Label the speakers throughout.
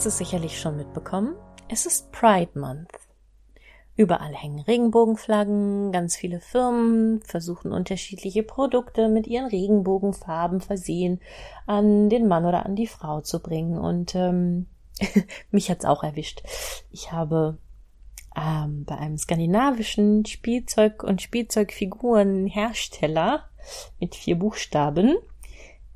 Speaker 1: Hast es sicherlich schon mitbekommen. Es ist Pride Month. Überall hängen Regenbogenflaggen, ganz viele Firmen versuchen unterschiedliche Produkte mit ihren Regenbogenfarben versehen an den Mann oder an die Frau zu bringen. Und ähm, mich hat's auch erwischt. Ich habe ähm, bei einem skandinavischen Spielzeug- und Spielzeugfigurenhersteller mit vier Buchstaben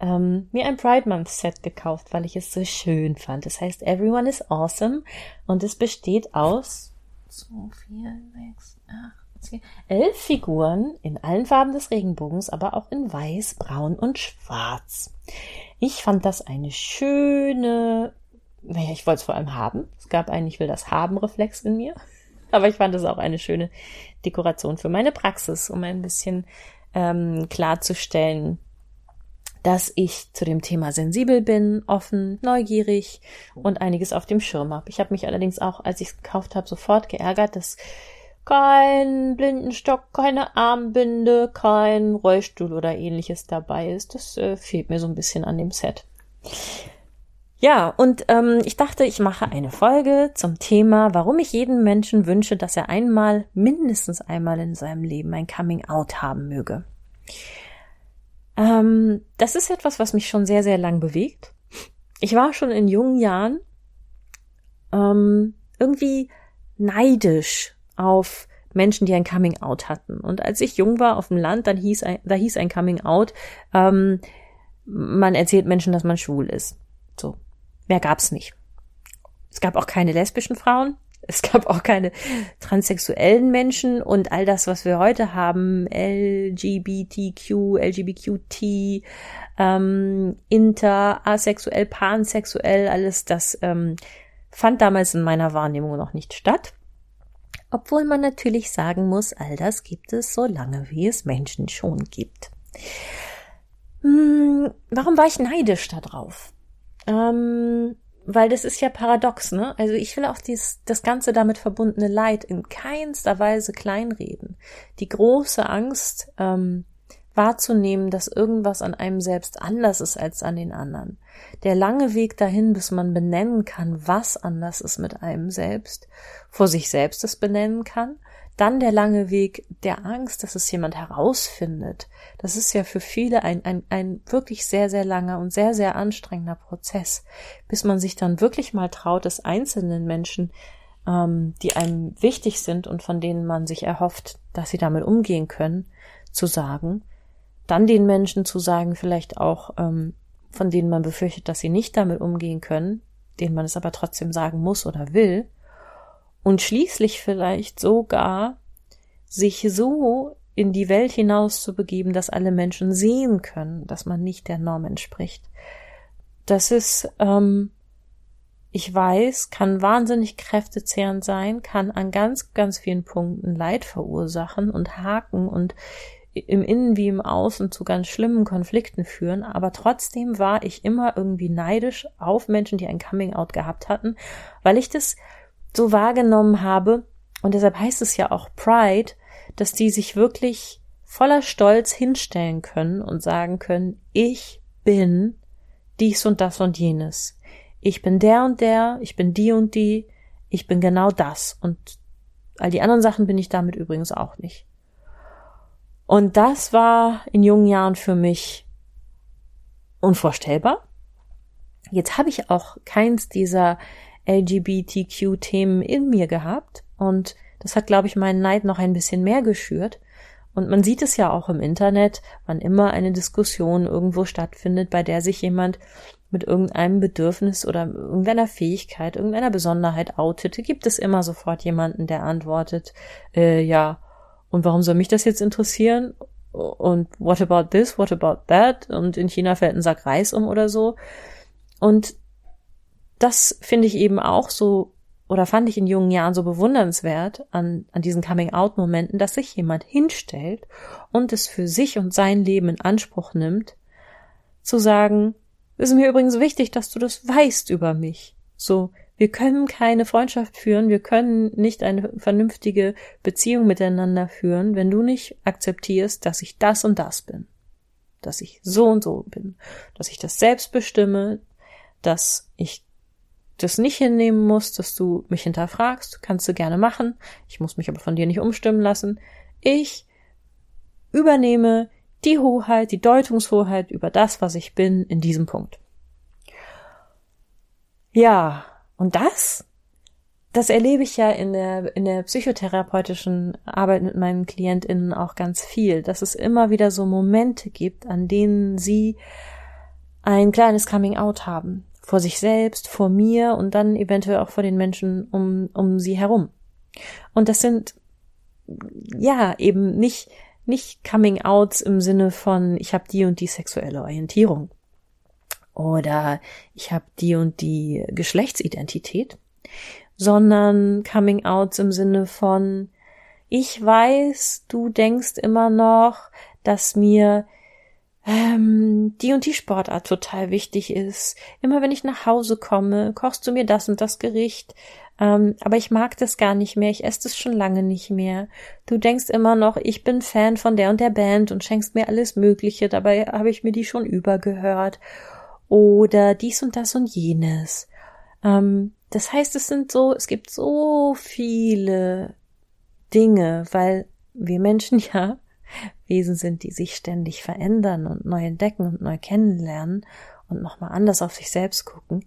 Speaker 1: ähm, mir ein Pride Month Set gekauft, weil ich es so schön fand. Das heißt, Everyone is Awesome und es besteht aus zwei, vier, sechs, acht, zehn, elf Figuren in allen Farben des Regenbogens, aber auch in weiß, braun und schwarz. Ich fand das eine schöne, naja, ich wollte es vor allem haben. Es gab einen, ich will das haben Reflex in mir. Aber ich fand es auch eine schöne Dekoration für meine Praxis, um ein bisschen ähm, klarzustellen, dass ich zu dem Thema sensibel bin, offen, neugierig und einiges auf dem Schirm habe. Ich habe mich allerdings auch, als ich es gekauft habe, sofort geärgert, dass kein Blindenstock, keine Armbinde, kein Rollstuhl oder ähnliches dabei ist. Das äh, fehlt mir so ein bisschen an dem Set. Ja, und ähm, ich dachte, ich mache eine Folge zum Thema, warum ich jedem Menschen wünsche, dass er einmal, mindestens einmal in seinem Leben ein Coming Out haben möge. Ähm, das ist etwas, was mich schon sehr, sehr lang bewegt. Ich war schon in jungen Jahren ähm, irgendwie neidisch auf Menschen, die ein Coming Out hatten. Und als ich jung war auf dem Land, dann hieß ein, da hieß ein Coming Out, ähm, man erzählt Menschen, dass man schwul ist. So. Mehr gab's nicht. Es gab auch keine lesbischen Frauen. Es gab auch keine transsexuellen Menschen und all das, was wir heute haben, LGBTQ, LGBTQT, ähm, inter, asexuell, pansexuell, alles das ähm, fand damals in meiner Wahrnehmung noch nicht statt. Obwohl man natürlich sagen muss, all das gibt es so lange, wie es Menschen schon gibt. Hm, warum war ich neidisch darauf? Ähm, weil das ist ja paradox, ne? Also ich will auch dies, das ganze damit verbundene Leid in keinster Weise kleinreden. Die große Angst ähm, wahrzunehmen, dass irgendwas an einem selbst anders ist als an den anderen. Der lange Weg dahin, bis man benennen kann, was anders ist mit einem selbst, vor sich selbst es benennen kann dann der lange Weg der Angst, dass es jemand herausfindet. Das ist ja für viele ein, ein, ein wirklich sehr, sehr langer und sehr, sehr anstrengender Prozess, bis man sich dann wirklich mal traut, es einzelnen Menschen, ähm, die einem wichtig sind und von denen man sich erhofft, dass sie damit umgehen können, zu sagen. Dann den Menschen zu sagen, vielleicht auch, ähm, von denen man befürchtet, dass sie nicht damit umgehen können, denen man es aber trotzdem sagen muss oder will und schließlich vielleicht sogar sich so in die Welt hinaus zu begeben, dass alle Menschen sehen können, dass man nicht der Norm entspricht. Das ist, ähm, ich weiß, kann wahnsinnig kräftezehrend sein, kann an ganz, ganz vielen Punkten Leid verursachen und haken und im Innen wie im Außen zu ganz schlimmen Konflikten führen, aber trotzdem war ich immer irgendwie neidisch auf Menschen, die ein Coming Out gehabt hatten, weil ich das so wahrgenommen habe, und deshalb heißt es ja auch Pride, dass die sich wirklich voller Stolz hinstellen können und sagen können, ich bin dies und das und jenes. Ich bin der und der, ich bin die und die, ich bin genau das. Und all die anderen Sachen bin ich damit übrigens auch nicht. Und das war in jungen Jahren für mich unvorstellbar. Jetzt habe ich auch keins dieser LGBTQ-Themen in mir gehabt und das hat, glaube ich, meinen Neid noch ein bisschen mehr geschürt. Und man sieht es ja auch im Internet, wann immer eine Diskussion irgendwo stattfindet, bei der sich jemand mit irgendeinem Bedürfnis oder irgendeiner Fähigkeit, irgendeiner Besonderheit outet, gibt es immer sofort jemanden, der antwortet, äh, ja, und warum soll mich das jetzt interessieren? Und what about this? What about that? Und in China fällt ein Sack Reis um oder so. Und das finde ich eben auch so oder fand ich in jungen Jahren so bewundernswert an, an diesen Coming-out-Momenten, dass sich jemand hinstellt und es für sich und sein Leben in Anspruch nimmt, zu sagen, es ist mir übrigens wichtig, dass du das weißt über mich. So, wir können keine Freundschaft führen, wir können nicht eine vernünftige Beziehung miteinander führen, wenn du nicht akzeptierst, dass ich das und das bin. Dass ich so und so bin. Dass ich das selbst bestimme, dass ich das nicht hinnehmen muss, dass du mich hinterfragst, kannst du gerne machen. Ich muss mich aber von dir nicht umstimmen lassen. Ich übernehme die Hoheit, die Deutungshoheit über das, was ich bin in diesem Punkt. Ja, und das, das erlebe ich ja in der, in der psychotherapeutischen Arbeit mit meinen KlientInnen auch ganz viel, dass es immer wieder so Momente gibt, an denen sie ein kleines Coming Out haben. Vor sich selbst, vor mir und dann eventuell auch vor den Menschen um, um sie herum. Und das sind, ja, eben nicht, nicht Coming Outs im Sinne von, ich habe die und die sexuelle Orientierung, oder ich habe die und die Geschlechtsidentität, sondern Coming Outs im Sinne von ich weiß, du denkst immer noch, dass mir ähm, die und die Sportart total wichtig ist. Immer wenn ich nach Hause komme, kochst du mir das und das Gericht. Ähm, aber ich mag das gar nicht mehr, ich esse das schon lange nicht mehr. Du denkst immer noch, ich bin Fan von der und der Band und schenkst mir alles Mögliche, dabei habe ich mir die schon übergehört oder dies und das und jenes. Ähm, das heißt, es sind so, es gibt so viele Dinge, weil wir Menschen ja Wesen sind, die sich ständig verändern und neu entdecken und neu kennenlernen und nochmal anders auf sich selbst gucken,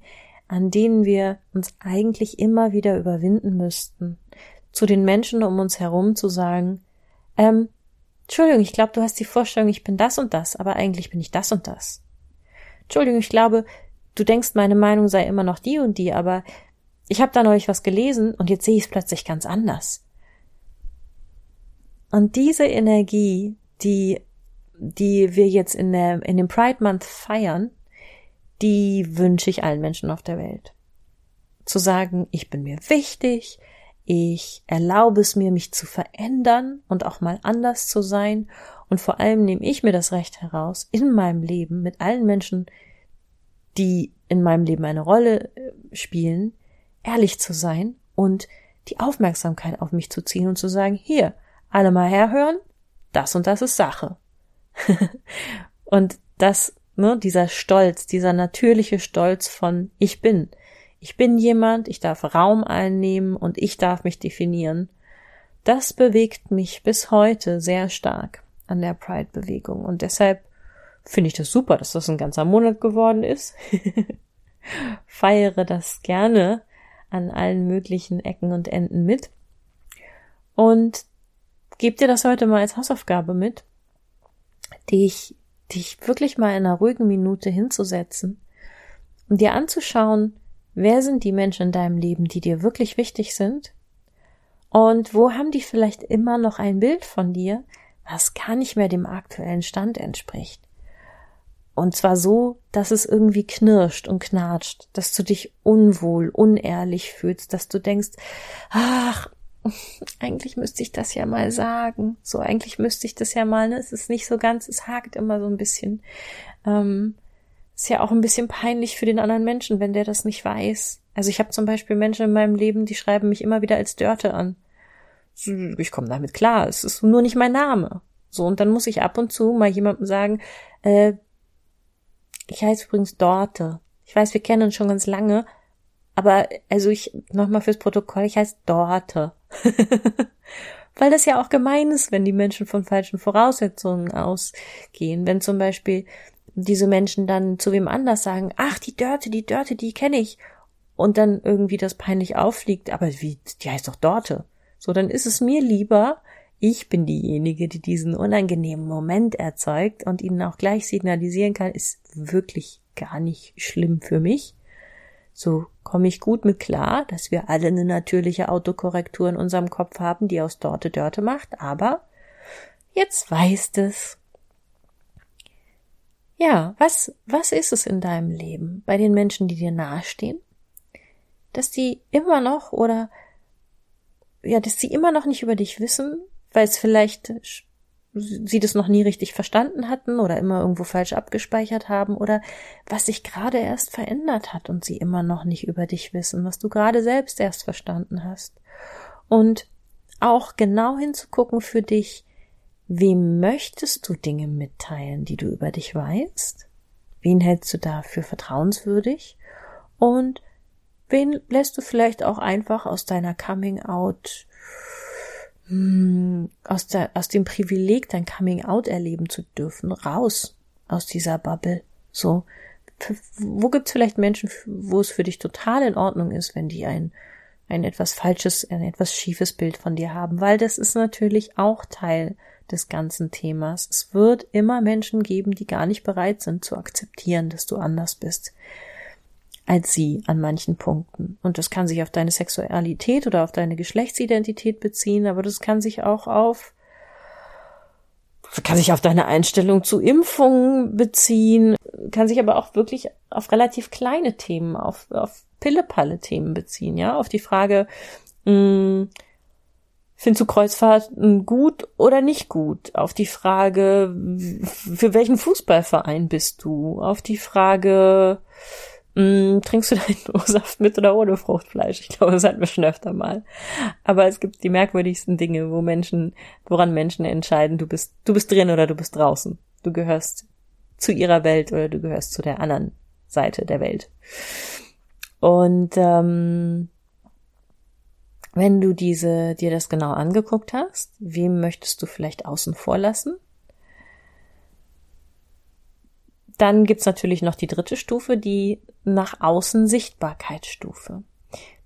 Speaker 1: an denen wir uns eigentlich immer wieder überwinden müssten, zu den Menschen um uns herum zu sagen, ähm, Entschuldigung, ich glaube, du hast die Vorstellung, ich bin das und das, aber eigentlich bin ich das und das. Entschuldigung, ich glaube, du denkst, meine Meinung sei immer noch die und die, aber ich habe da neulich was gelesen und jetzt sehe ich es plötzlich ganz anders. Und diese Energie, die, die wir jetzt in der, in dem Pride Month feiern, die wünsche ich allen Menschen auf der Welt. Zu sagen, ich bin mir wichtig, ich erlaube es mir, mich zu verändern und auch mal anders zu sein und vor allem nehme ich mir das Recht heraus, in meinem Leben mit allen Menschen, die in meinem Leben eine Rolle äh, spielen, ehrlich zu sein und die Aufmerksamkeit auf mich zu ziehen und zu sagen, hier, alle mal herhören, das und das ist Sache. und das, ne, dieser Stolz, dieser natürliche Stolz von ich bin. Ich bin jemand, ich darf Raum einnehmen und ich darf mich definieren. Das bewegt mich bis heute sehr stark an der Pride-Bewegung. Und deshalb finde ich das super, dass das ein ganzer Monat geworden ist. Feiere das gerne an allen möglichen Ecken und Enden mit. Und gebe dir das heute mal als Hausaufgabe mit, dich, dich wirklich mal in einer ruhigen Minute hinzusetzen und dir anzuschauen, wer sind die Menschen in deinem Leben, die dir wirklich wichtig sind und wo haben die vielleicht immer noch ein Bild von dir, was gar nicht mehr dem aktuellen Stand entspricht. Und zwar so, dass es irgendwie knirscht und knatscht, dass du dich unwohl, unehrlich fühlst, dass du denkst, ach, eigentlich müsste ich das ja mal sagen. So, eigentlich müsste ich das ja mal, ne? Es ist nicht so ganz, es hakt immer so ein bisschen. Ähm, ist ja auch ein bisschen peinlich für den anderen Menschen, wenn der das nicht weiß. Also ich habe zum Beispiel Menschen in meinem Leben, die schreiben mich immer wieder als Dörte an ich komme damit klar, es ist nur nicht mein Name. So, und dann muss ich ab und zu mal jemandem sagen, äh, ich heiße übrigens Dorte. Ich weiß, wir kennen uns schon ganz lange, aber also ich, nochmal fürs Protokoll, ich heiße Dorte. Weil das ja auch gemein ist, wenn die Menschen von falschen Voraussetzungen ausgehen. Wenn zum Beispiel diese Menschen dann zu wem anders sagen, ach, die Dörte, die Dörte, die kenne ich. Und dann irgendwie das peinlich auffliegt, aber wie, die heißt doch Dorte. So, dann ist es mir lieber, ich bin diejenige, die diesen unangenehmen Moment erzeugt und ihnen auch gleich signalisieren kann, ist wirklich gar nicht schlimm für mich. So komme ich gut mit klar, dass wir alle eine natürliche Autokorrektur in unserem Kopf haben, die aus Dorte Dörte macht, aber jetzt weißt es. Ja, was, was ist es in deinem Leben bei den Menschen, die dir nahestehen? dass die immer noch oder ja, dass sie immer noch nicht über dich wissen, weil es vielleicht sie das noch nie richtig verstanden hatten oder immer irgendwo falsch abgespeichert haben oder was sich gerade erst verändert hat und sie immer noch nicht über dich wissen, was du gerade selbst erst verstanden hast. Und auch genau hinzugucken für dich, wem möchtest du Dinge mitteilen, die du über dich weißt? Wen hältst du da für vertrauenswürdig? Und wen lässt du vielleicht auch einfach aus deiner Coming Out hm, aus, der, aus dem Privileg, dein Coming Out erleben zu dürfen, raus aus dieser Bubble. So, wo gibt's vielleicht Menschen, wo es für dich total in Ordnung ist, wenn die ein, ein etwas falsches, ein etwas schiefes Bild von dir haben, weil das ist natürlich auch Teil des ganzen Themas. Es wird immer Menschen geben, die gar nicht bereit sind zu akzeptieren, dass du anders bist als sie an manchen Punkten. Und das kann sich auf deine Sexualität oder auf deine Geschlechtsidentität beziehen, aber das kann sich auch auf kann sich auf deine Einstellung zu Impfungen beziehen, kann sich aber auch wirklich auf relativ kleine Themen, auf, auf Pille-Palle-Themen beziehen, ja, auf die Frage, mh, hm, findest du Kreuzfahrten gut oder nicht gut? Auf die Frage, für welchen Fußballverein bist du? Auf die Frage, Mm, trinkst du deinen O-Saft mit oder ohne Fruchtfleisch? Ich glaube, das hatten wir schon öfter mal. Aber es gibt die merkwürdigsten Dinge, wo Menschen, woran Menschen entscheiden, du bist, du bist drin oder du bist draußen. Du gehörst zu ihrer Welt oder du gehörst zu der anderen Seite der Welt. Und ähm, wenn du diese dir das genau angeguckt hast, wem möchtest du vielleicht außen vor lassen? Dann gibt's natürlich noch die dritte Stufe, die nach außen Sichtbarkeitsstufe.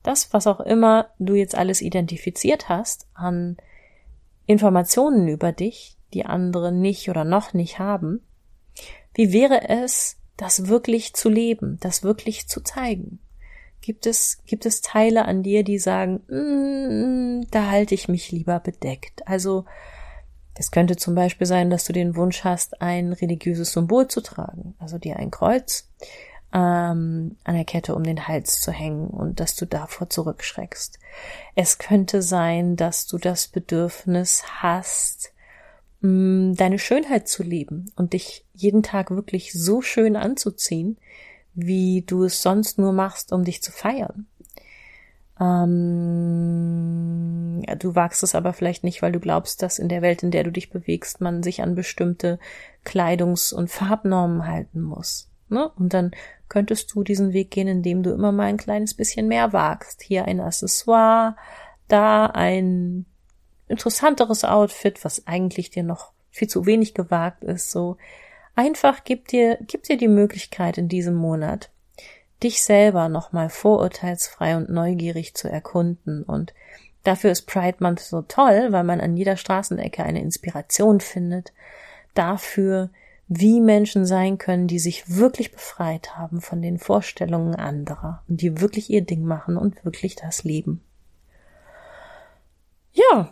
Speaker 1: Das, was auch immer du jetzt alles identifiziert hast an Informationen über dich, die andere nicht oder noch nicht haben, wie wäre es, das wirklich zu leben, das wirklich zu zeigen? Gibt es, gibt es Teile an dir, die sagen, mm, da halte ich mich lieber bedeckt? Also es könnte zum Beispiel sein, dass du den Wunsch hast, ein religiöses Symbol zu tragen, also dir ein Kreuz ähm, an der Kette um den Hals zu hängen und dass du davor zurückschreckst. Es könnte sein, dass du das Bedürfnis hast, mh, mm, deine Schönheit zu lieben und dich jeden Tag wirklich so schön anzuziehen, wie du es sonst nur machst, um dich zu feiern. Ähm, du wagst es aber vielleicht nicht, weil du glaubst, dass in der Welt, in der du dich bewegst, man sich an bestimmte Kleidungs- und Farbnormen halten muss. Ne? Und dann könntest du diesen Weg gehen, indem du immer mal ein kleines bisschen mehr wagst. Hier ein Accessoire, da ein interessanteres Outfit, was eigentlich dir noch viel zu wenig gewagt ist. So einfach gib dir, gib dir die Möglichkeit in diesem Monat dich selber nochmal vorurteilsfrei und neugierig zu erkunden. Und dafür ist Pride Month so toll, weil man an jeder Straßenecke eine Inspiration findet dafür, wie Menschen sein können, die sich wirklich befreit haben von den Vorstellungen anderer und die wirklich ihr Ding machen und wirklich das leben. Ja,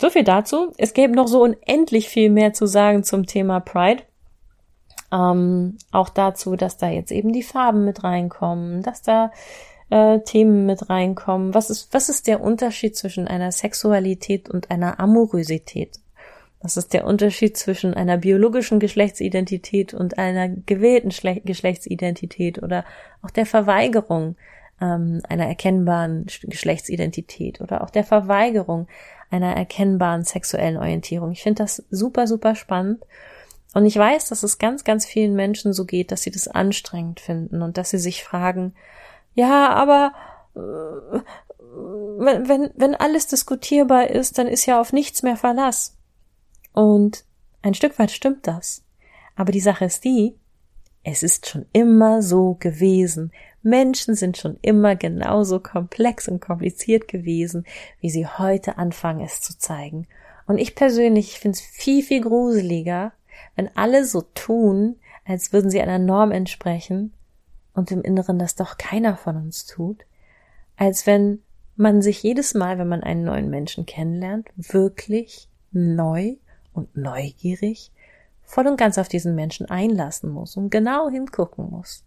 Speaker 1: so viel dazu. Es gäbe noch so unendlich viel mehr zu sagen zum Thema Pride. Ähm, auch dazu, dass da jetzt eben die Farben mit reinkommen, dass da äh, Themen mit reinkommen. Was ist, was ist der Unterschied zwischen einer Sexualität und einer Amorosität? Was ist der Unterschied zwischen einer biologischen Geschlechtsidentität und einer gewählten Schle Geschlechtsidentität oder auch der Verweigerung ähm, einer erkennbaren Geschlechtsidentität oder auch der Verweigerung einer erkennbaren sexuellen Orientierung? Ich finde das super, super spannend und ich weiß, dass es ganz, ganz vielen Menschen so geht, dass sie das anstrengend finden und dass sie sich fragen, ja, aber äh, wenn, wenn, wenn alles diskutierbar ist, dann ist ja auf nichts mehr Verlass. Und ein Stück weit stimmt das. Aber die Sache ist die, es ist schon immer so gewesen. Menschen sind schon immer genauso komplex und kompliziert gewesen, wie sie heute anfangen, es zu zeigen. Und ich persönlich finde es viel, viel gruseliger, wenn alle so tun, als würden sie einer Norm entsprechen und im Inneren das doch keiner von uns tut, als wenn man sich jedes Mal, wenn man einen neuen Menschen kennenlernt, wirklich neu und neugierig voll und ganz auf diesen Menschen einlassen muss und genau hingucken muss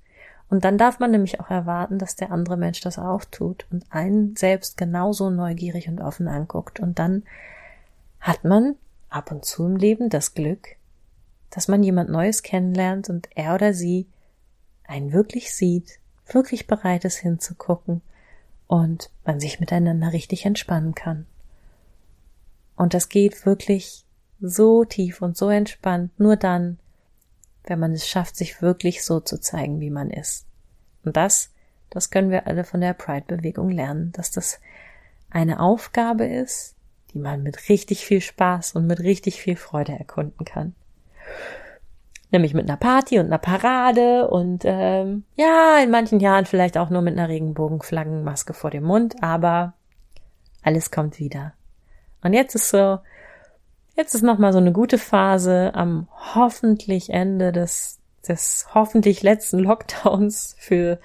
Speaker 1: Und dann darf man nämlich auch erwarten, dass der andere Mensch das auch tut und einen selbst genauso neugierig und offen anguckt. Und dann hat man ab und zu im Leben das Glück, dass man jemand Neues kennenlernt und er oder sie einen wirklich sieht, wirklich bereit ist hinzugucken und man sich miteinander richtig entspannen kann. Und das geht wirklich so tief und so entspannt nur dann, wenn man es schafft, sich wirklich so zu zeigen, wie man ist. Und das, das können wir alle von der Pride-Bewegung lernen, dass das eine Aufgabe ist, die man mit richtig viel Spaß und mit richtig viel Freude erkunden kann. Nämlich mit einer Party und einer Parade und ähm, ja, in manchen Jahren vielleicht auch nur mit einer Regenbogenflaggenmaske vor dem Mund, aber alles kommt wieder. Und jetzt ist so, jetzt ist nochmal so eine gute Phase am hoffentlich Ende des, des hoffentlich letzten Lockdowns für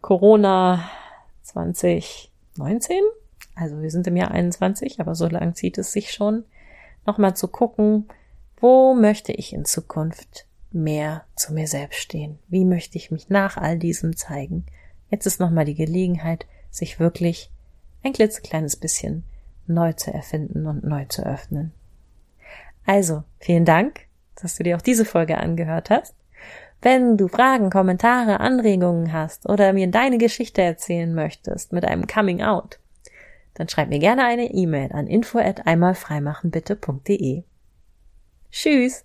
Speaker 1: Corona 2019. Also wir sind im Jahr 21, aber so lang zieht es sich schon, nochmal zu gucken, wo möchte ich in Zukunft mehr zu mir selbst stehen? Wie möchte ich mich nach all diesem zeigen? Jetzt ist nochmal die Gelegenheit, sich wirklich ein klitzekleines bisschen neu zu erfinden und neu zu öffnen. Also, vielen Dank, dass du dir auch diese Folge angehört hast. Wenn du Fragen, Kommentare, Anregungen hast oder mir deine Geschichte erzählen möchtest mit einem Coming Out, dann schreib mir gerne eine E-Mail an info at einmalfreimachenbitte.de. shoes